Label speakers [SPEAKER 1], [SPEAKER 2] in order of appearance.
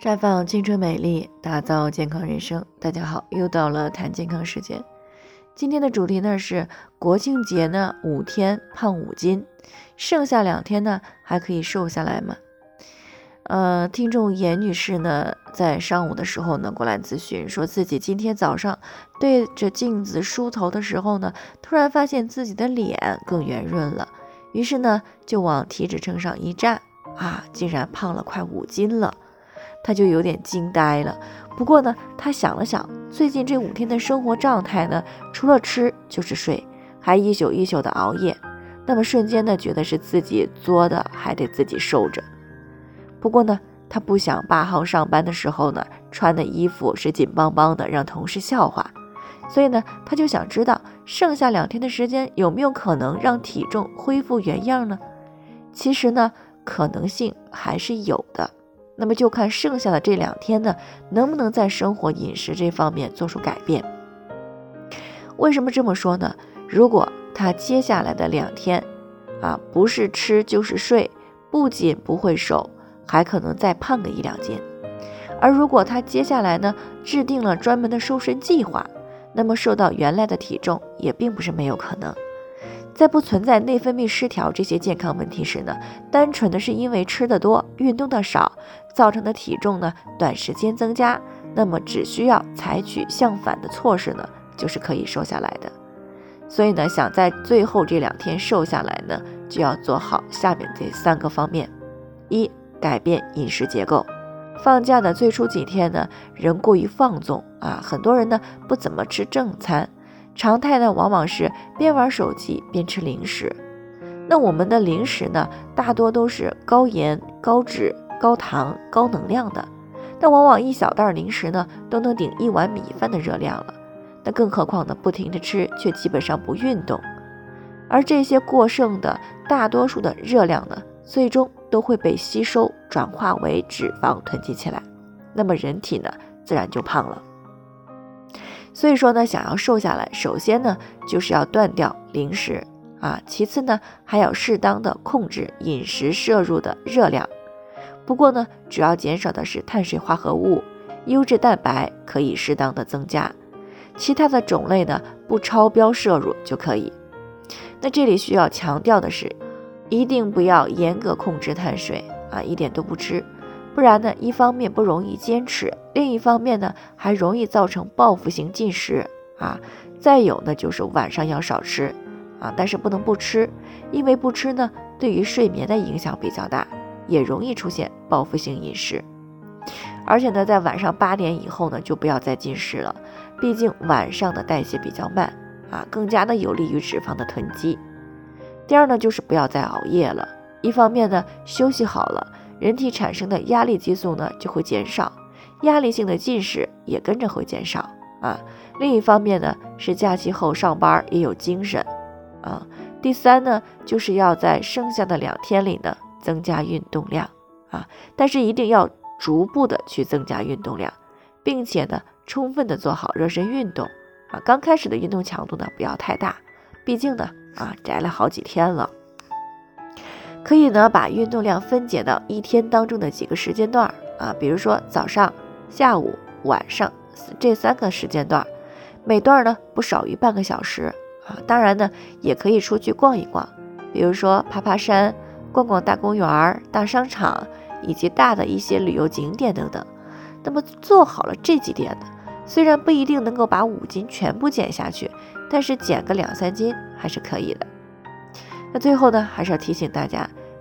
[SPEAKER 1] 绽放青春美丽，打造健康人生。大家好，又到了谈健康时间。今天的主题呢是国庆节呢五天胖五斤，剩下两天呢还可以瘦下来吗？呃，听众严女士呢在上午的时候呢过来咨询，说自己今天早上对着镜子梳头的时候呢，突然发现自己的脸更圆润了，于是呢就往体脂秤上一站，啊，竟然胖了快五斤了。他就有点惊呆了。不过呢，他想了想，最近这五天的生活状态呢，除了吃就是睡，还一宿一宿的熬夜。那么瞬间呢，觉得是自己作的，还得自己受着。不过呢，他不想八号上班的时候呢，穿的衣服是紧邦邦的，让同事笑话。所以呢，他就想知道，剩下两天的时间有没有可能让体重恢复原样呢？其实呢，可能性还是有的。那么就看剩下的这两天呢，能不能在生活饮食这方面做出改变？为什么这么说呢？如果他接下来的两天，啊，不是吃就是睡，不仅不会瘦，还可能再胖个一两斤。而如果他接下来呢，制定了专门的瘦身计划，那么瘦到原来的体重也并不是没有可能。在不存在内分泌失调这些健康问题时呢，单纯的是因为吃的多、运动的少造成的体重呢短时间增加，那么只需要采取相反的措施呢，就是可以瘦下来的。所以呢，想在最后这两天瘦下来呢，就要做好下面这三个方面：一、改变饮食结构。放假的最初几天呢，人过于放纵啊，很多人呢不怎么吃正餐。常态呢，往往是边玩手机边吃零食。那我们的零食呢，大多都是高盐、高脂、高糖、高能量的。那往往一小袋零食呢，都能顶一碗米饭的热量了。那更何况呢，不停的吃，却基本上不运动。而这些过剩的大多数的热量呢，最终都会被吸收转化为脂肪囤积起来。那么人体呢，自然就胖了。所以说呢，想要瘦下来，首先呢就是要断掉零食啊，其次呢还要适当的控制饮食摄入的热量。不过呢，主要减少的是碳水化合物，优质蛋白可以适当的增加，其他的种类呢不超标摄入就可以。那这里需要强调的是，一定不要严格控制碳水啊，一点都不吃。不然呢，一方面不容易坚持，另一方面呢，还容易造成报复性进食啊。再有呢，就是晚上要少吃啊，但是不能不吃，因为不吃呢，对于睡眠的影响比较大，也容易出现报复性饮食。而且呢，在晚上八点以后呢，就不要再进食了，毕竟晚上的代谢比较慢啊，更加的有利于脂肪的囤积。第二呢，就是不要再熬夜了，一方面呢，休息好了。人体产生的压力激素呢就会减少，压力性的进食也跟着会减少啊。另一方面呢是假期后上班也有精神啊。第三呢就是要在剩下的两天里呢增加运动量啊，但是一定要逐步的去增加运动量，并且呢充分的做好热身运动啊。刚开始的运动强度呢不要太大，毕竟呢啊宅了好几天了。可以呢，把运动量分解到一天当中的几个时间段啊，比如说早上、下午、晚上这三个时间段，每段呢不少于半个小时啊。当然呢，也可以出去逛一逛，比如说爬爬山、逛逛大公园、大商场以及大的一些旅游景点等等。那么做好了这几点呢，虽然不一定能够把五斤全部减下去，但是减个两三斤还是可以的。那最后呢，还是要提醒大家，